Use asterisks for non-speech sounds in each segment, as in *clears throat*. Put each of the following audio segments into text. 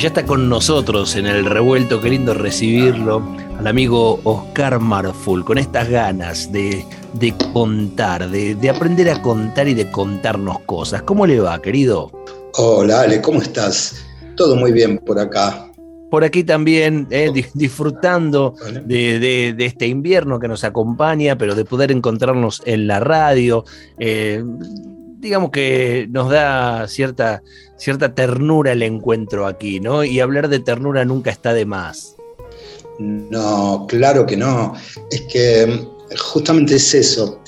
Ya está con nosotros en el revuelto, qué lindo recibirlo, al amigo Oscar Marful, con estas ganas de, contar, de, aprender a contar y de contarnos cosas. ¿Cómo le va, querido? Hola, Ale, ¿cómo estás? Todo muy bien por acá. Por aquí también, eh, disfrutando de, este invierno que nos acompaña, pero de poder encontrarnos en la radio. Eh, digamos que nos da cierta, cierta ternura el encuentro aquí, ¿no? Y hablar de ternura nunca está de más. No, claro que no. Es que mm, justamente es eso.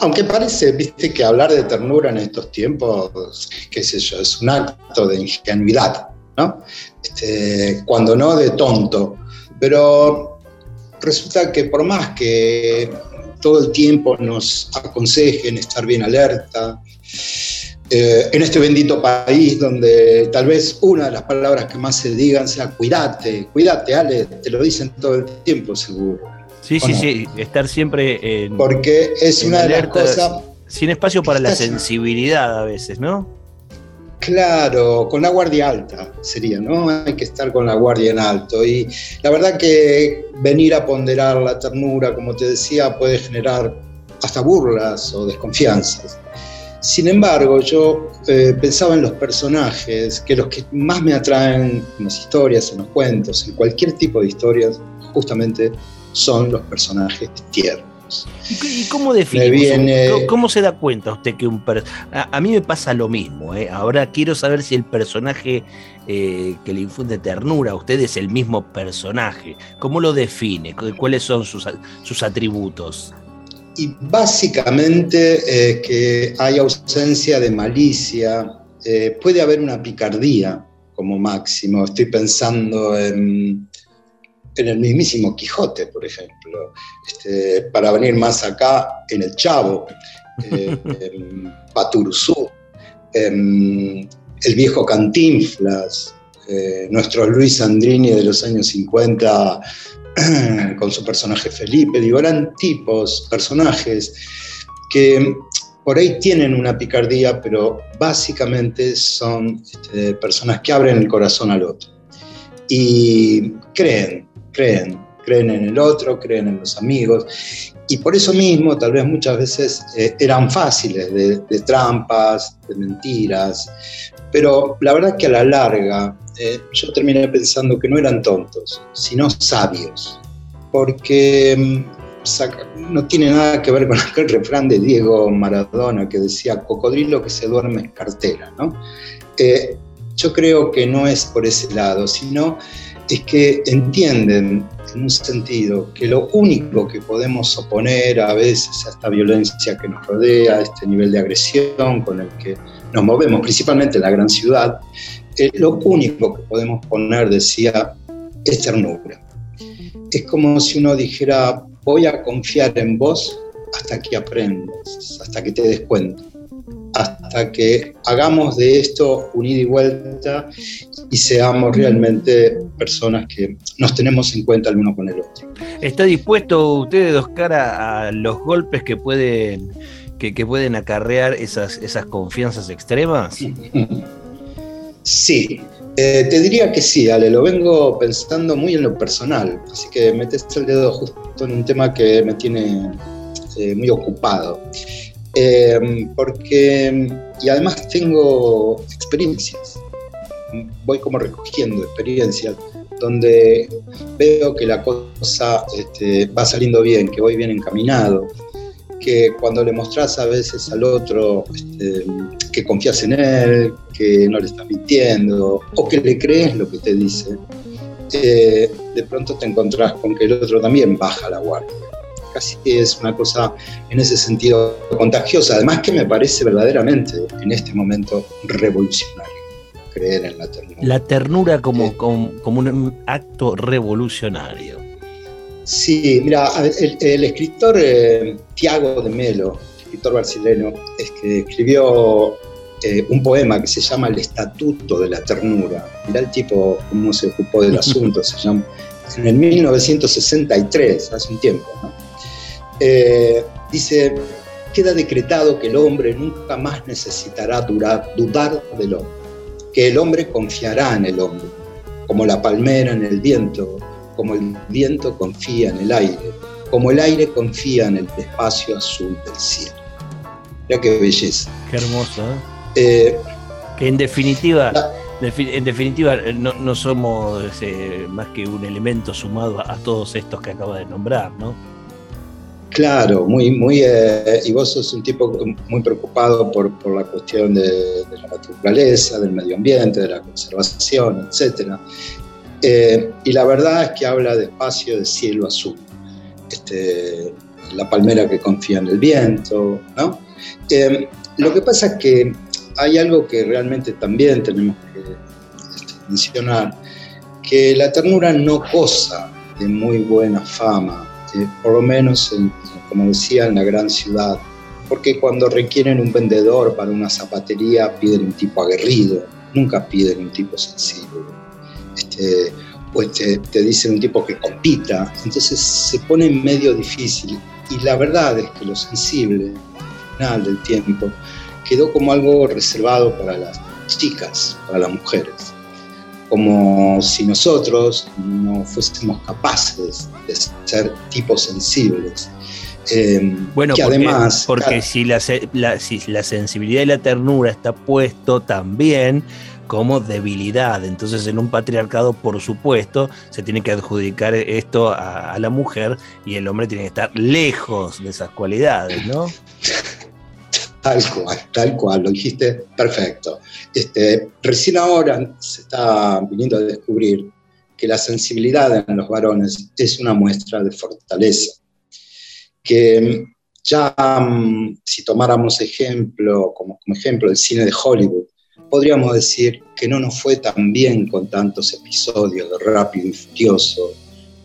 Aunque parece, viste, que hablar de ternura en estos tiempos, qué sé yo, es un acto de ingenuidad, ¿no? Este, cuando no, de tonto. Pero resulta que por más que todo el tiempo nos aconsejen estar bien alerta, eh, en este bendito país donde tal vez una de las palabras que más se digan sea cuídate, cuídate, Ale, te lo dicen todo el tiempo seguro. Sí, sí, sí, estar siempre en. Porque es una de las cosas. Sin espacio para la sensibilidad a veces, ¿no? Claro, con la guardia alta sería, ¿no? Hay que estar con la guardia en alto. Y la verdad que venir a ponderar la ternura, como te decía, puede generar hasta burlas o desconfianzas. Sin embargo, yo eh, pensaba en los personajes, que los que más me atraen en las historias, en los cuentos, en cualquier tipo de historias, justamente son los personajes tiernos. ¿Y cómo define? ¿Cómo, se da cuenta usted que un personaje... A, mí me pasa lo mismo. ¿eh? Ahora quiero saber si el personaje eh, que le infunde ternura a usted es el mismo personaje. ¿Cómo lo define? ¿Cuáles son sus, sus atributos? Y básicamente eh, que hay ausencia de malicia, eh, puede haber una picardía como máximo. Estoy pensando en, en el mismísimo Quijote, por ejemplo, este, para venir más acá, en El Chavo, eh, *laughs* en en el viejo Cantinflas, nuestro Luis Andrini de los años 50 *clears throat* con su personaje Felipe, digo, eran tipos, personajes que por ahí tienen una picardía, pero básicamente son este, personas que abren el corazón al otro. Y creen, creen, creen en el otro, creen en los amigos. Y por eso mismo, tal vez muchas veces eh, eran fáciles de, trampas, de mentiras, pero la verdad que a la larga eh, yo terminé pensando que no eran tontos, sino sabios, porque mm, no tiene nada que ver con *laughs* aquel refrán de Diego Maradona que decía, cocodrilo que se duerme en cartera, ¿no? Eh, yo creo que no es por ese lado, sino es que entienden en un sentido que lo único que podemos oponer a veces a esta violencia que nos rodea, a este nivel de agresión con el que nos movemos, principalmente en la gran ciudad, lo único que podemos poner, decía, es ternura. Es como si uno dijera, voy a confiar en vos hasta que aprendas, hasta que te des cuenta hasta que hagamos de esto un ida y vuelta y seamos realmente personas que nos tenemos en cuenta el uno con el otro. ¿Está dispuesto usted, Oscar, a, a los golpes que pueden, que, pueden acarrear esas, esas confianzas extremas? *laughs* Sí, eh, te diría que sí, Ale, lo vengo pensando muy en lo personal, así que metes el dedo justo en un tema que me tiene eh, muy ocupado. Em, porque, y además tengo experiencias, voy como recogiendo experiencias donde veo que la cosa este, va saliendo bien, que voy bien encaminado, que cuando le mostrás a veces al otro este, que confías en él, que no le estás mintiendo, o que le crees lo que te dice, eh, de pronto te encontrás con que el otro también baja la guardia casi es una cosa en ese sentido contagiosa, además que me parece verdaderamente en este momento revolucionario creer en la ternura. La ternura como, como, un acto revolucionario. Sí, mira, el, escritor eh, Tiago de Melo, escritor brasileño, es que escribió eh, un poema que se llama El Estatuto de la Ternura. Mirá el tipo cómo se ocupó del *laughs* asunto, se llama en el 1963, hace un tiempo. Eh, dice, queda decretado que el hombre nunca más necesitará durar, dudar del hombre, que el hombre confiará en el hombre, como la palmera en el viento, como el viento confía en el aire, como el aire confía en el espacio azul del cielo. Mira qué belleza. Qué hermoso. ¿eh? Eh, que en definitiva, en definitiva no, somos eh, más que un elemento sumado a, todos estos que acaba de nombrar, ¿no? Claro, muy, muy, eh, y vos sos un tipo muy preocupado por, la cuestión de, la naturaleza, del medio ambiente, de la conservación, etc. y la verdad es que habla de espacio de cielo azul, este, la palmera que confía en el viento, ¿no? lo que pasa es que hay algo que realmente también tenemos que este, mencionar, que la ternura no goza de muy buena fama, eh, por lo menos, como decía, en la gran ciudad, porque cuando requieren un vendedor para una zapatería piden un tipo aguerrido, nunca piden un tipo sensible. Este, pues te, te, dicen un tipo que compita, entonces se pone medio difícil. Y la verdad es que lo sensible, al final del tiempo, quedó como algo reservado para las chicas, para las mujeres. Como si nosotros no fuésemos capaces de ser tipos sensibles. Em, bueno, porque, además, porque si, la, si la sensibilidad y la ternura está puesto también como debilidad. Entonces, en un patriarcado, por supuesto, se tiene que adjudicar esto a, la mujer y el hombre tiene que estar lejos de esas cualidades, ¿no? *laughs* Tal cual, tal cual, lo dijiste perfecto. Este, recién ahora se está viniendo a descubrir que la sensibilidad en los varones es una muestra de fortaleza. Que ya mm, si tomáramos ejemplo, como, como ejemplo el cine de Hollywood, podríamos decir que no nos fue tan bien con tantos episodios de Rápido y Furioso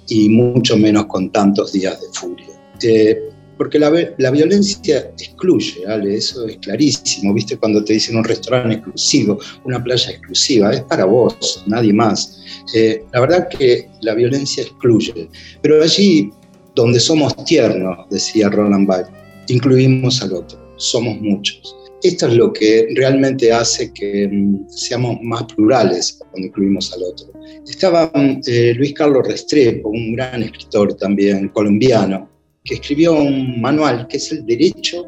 y mucho menos con tantos días de furia. Eh, porque la, la, violencia excluye, ¿vale? eso es clarísimo, ¿viste? Cuando te dicen un restaurante exclusivo, una playa exclusiva, es para vos, nadie más. Eh, la verdad que la violencia excluye, pero allí donde somos tiernos, decía Roland Barthes, incluimos al otro, somos muchos. Esto es lo que realmente hace que mm, seamos más plurales cuando incluimos al otro. Estaba mm, eh, Luis Carlos Restrepo, un gran escritor también colombiano, que escribió un manual que es el derecho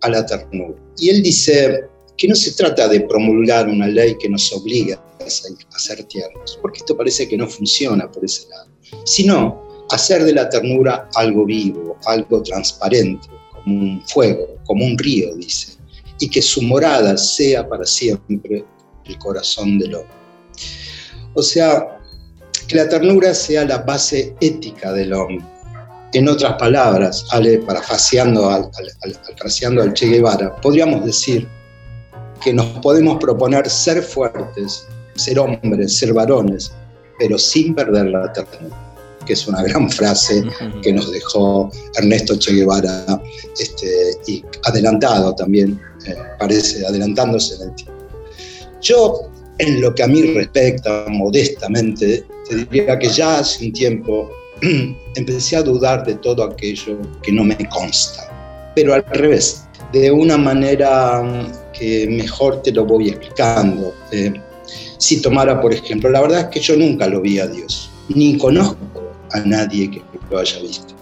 a la ternura. Y él dice que no se trata de promulgar una ley que nos obliga a ser tiernos, porque esto parece que no funciona por ese lado, sino hacer de la ternura algo vivo, algo transparente, como un fuego, como un río, dice, y que su morada sea para siempre el corazón del hombre. O sea, que la ternura sea la base ética del hombre, en otras palabras, Ale, parafaseando al, al, al Che Guevara, podríamos decir que nos podemos proponer ser fuertes, ser hombres, ser varones, pero sin perder la ternura, que es una gran frase que nos dejó Ernesto Che Guevara, este, y adelantado también, eh, parece, adelantándose en el tiempo. Yo, en lo que a mí respecta, modestamente, te diría que ya hace un tiempo *clears throat* empecé a dudar de todo aquello que no me consta. Pero al revés, de una manera que mejor te lo voy explicando. Eh, si tomara, por ejemplo, la verdad es que yo nunca lo vi a Dios, ni conozco a nadie que lo haya visto.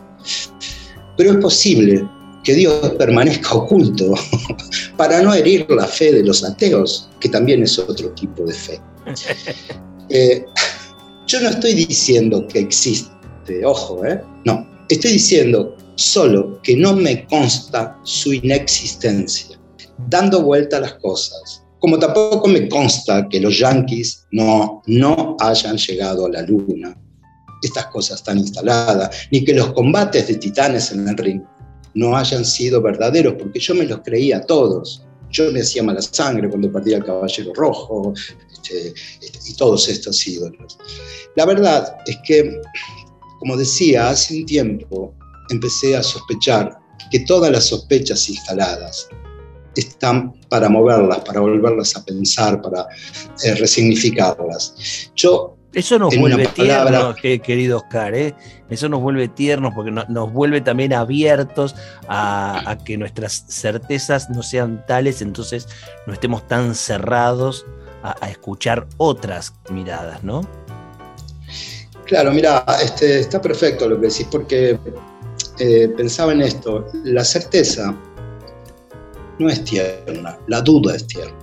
Pero es posible que Dios permanezca oculto *laughs* para no herir la fe de los ateos, que también es otro tipo de fe. *laughs* Eh, yo no estoy diciendo que existe ojo, ¿eh? No, estoy diciendo solo que no me consta su inexistencia, dando vuelta a las cosas. Como tampoco me consta que los yanquis no, no hayan llegado a la luna, estas cosas están instaladas, ni que los combates de titanes en el ring no hayan sido verdaderos, porque yo me los creía todos. Yo me hacía mala sangre cuando perdía el Caballero Rojo este, este, y todos estos ídolos. La verdad es que, como decía, hace un tiempo empecé a sospechar que todas las sospechas instaladas están para moverlas, para volverlas a pensar, para eh, resignificarlas. Yo eso nos vuelve tiernos, querido Oscar, ¿eh? eso nos vuelve tiernos porque nos vuelve también abiertos a, que nuestras certezas no sean tales, entonces no estemos tan cerrados a, escuchar otras miradas, ¿no? Claro, mira, este, está perfecto lo que decís, porque eh, pensaba en esto, la certeza no es tierna, la duda es tierna.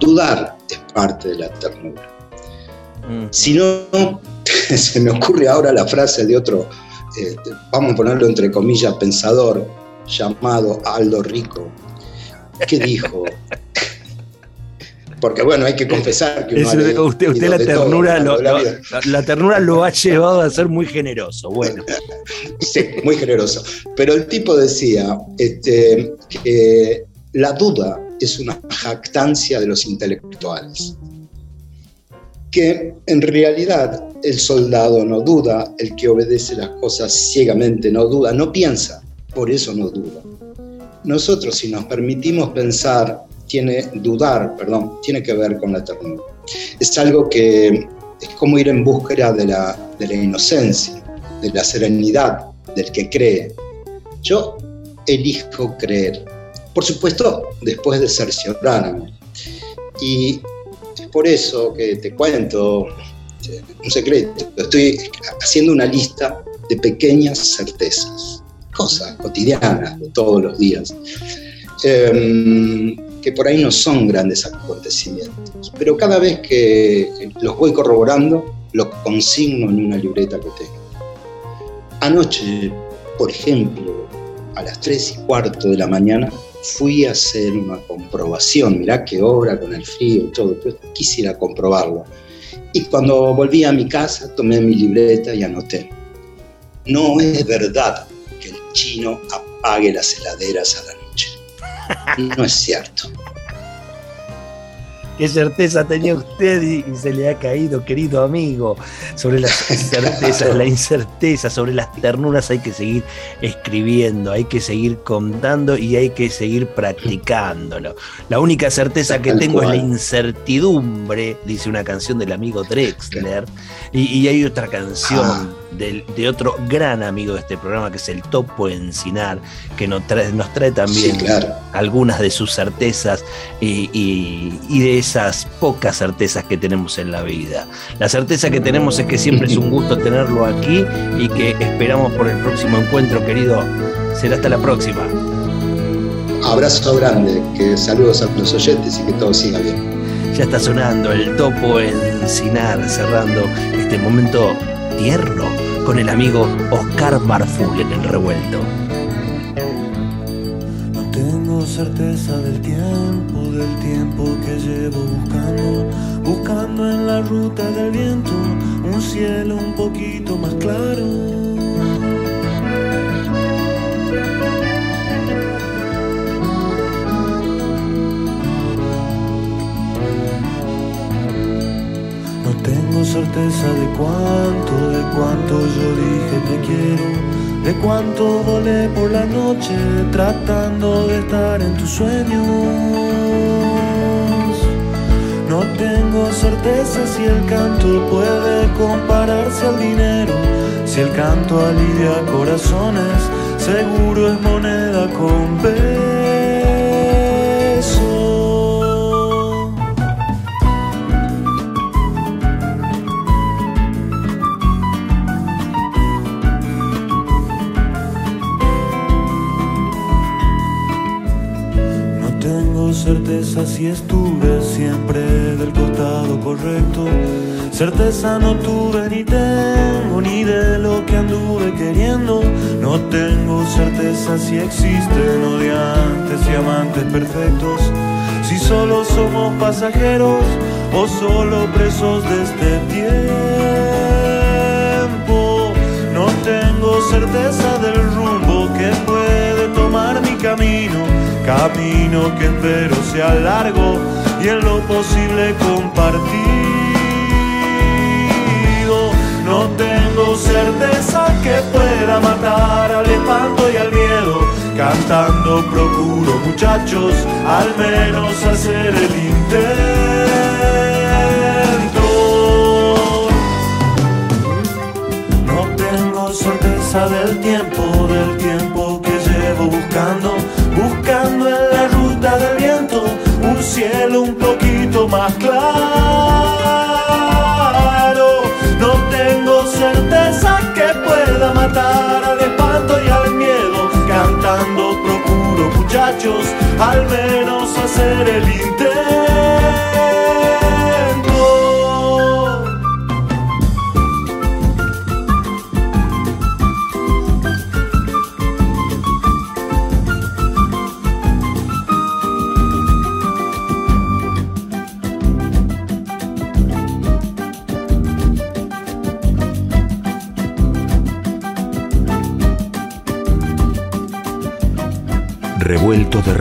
Dudar es parte de la ternura. Mm. Si no, *laughs* se me ocurre ahora la frase de otro, eh, vamos a ponerlo entre comillas, pensador, llamado Aldo Rico, que dijo, *laughs* porque bueno, hay que confesar que usted, la ternura lo, la, ternura lo ha llevado a ser muy generoso, bueno. *laughs* sí, muy generoso. Pero el tipo decía este, que la duda es una jactancia de los intelectuales que en realidad el soldado no duda, el que obedece las cosas ciegamente no duda, no piensa, por eso no duda. Nosotros si nos permitimos pensar, tiene dudar, perdón, tiene que ver con la ternura. Es algo que es como ir en búsqueda de la, de la inocencia, de la serenidad del que cree. Yo elijo creer, por supuesto, después de cerciorarme. Y por eso que te cuento un secreto. Estoy haciendo una lista de pequeñas certezas, cosas cotidianas de todos los días, em, que por ahí no son grandes acontecimientos, pero cada vez que los voy corroborando, los consigno en una libreta que tengo. Anoche, por ejemplo, a las 3 y cuarto de la mañana, fui a hacer una comprobación, mirá qué obra con el frío y todo, pero quisiera comprobarlo. Y cuando volví a mi casa, tomé mi libreta y anoté. No es verdad que el chino apague las heladeras a la noche. No es cierto. ¿Qué certeza tenía usted y, se le ha caído, querido amigo? Sobre las *laughs* certezas, la incerteza, sobre las ternuras hay que seguir escribiendo, hay que seguir contando y hay que seguir practicándolo. La única certeza que tengo es la incertidumbre, dice una canción del amigo Drexler, y, hay otra canción. De, otro gran amigo de este programa, que es el Topo Encinar, que nos trae, nos trae también algunas de sus certezas y, de esas pocas certezas que tenemos en la vida. La certeza que tenemos es que siempre es un gusto tenerlo aquí y que esperamos por el próximo encuentro, querido. Será hasta la próxima. Abrazo grande, que saludos a los oyentes y que todo siga bien. Ya está sonando el topo encinar, cerrando este momento con el amigo Oscar Marful en el revuelto. No tengo certeza del tiempo, del tiempo que llevo buscando, buscando en la ruta del viento un cielo un poquito más claro certeza de cuánto, de cuánto yo dije te quiero, de cuánto volé por la noche tratando de estar en tus sueños. No tengo certeza si el canto puede compararse al dinero, si el canto alivia corazones, seguro es moneda con certeza Certeza no tuve ni tengo ni de lo que anduve queriendo. No tengo certeza si existen odiantes y amantes perfectos. Si solo somos pasajeros o solo presos de este tiempo. tengo certeza del rumbo que puede tomar mi camino, camino que espero sea largo y en lo posible compartido. No tengo certeza que pueda matar al espanto y al miedo, cantando procuro muchachos al menos hacer el intento. Al menos hacer el intento.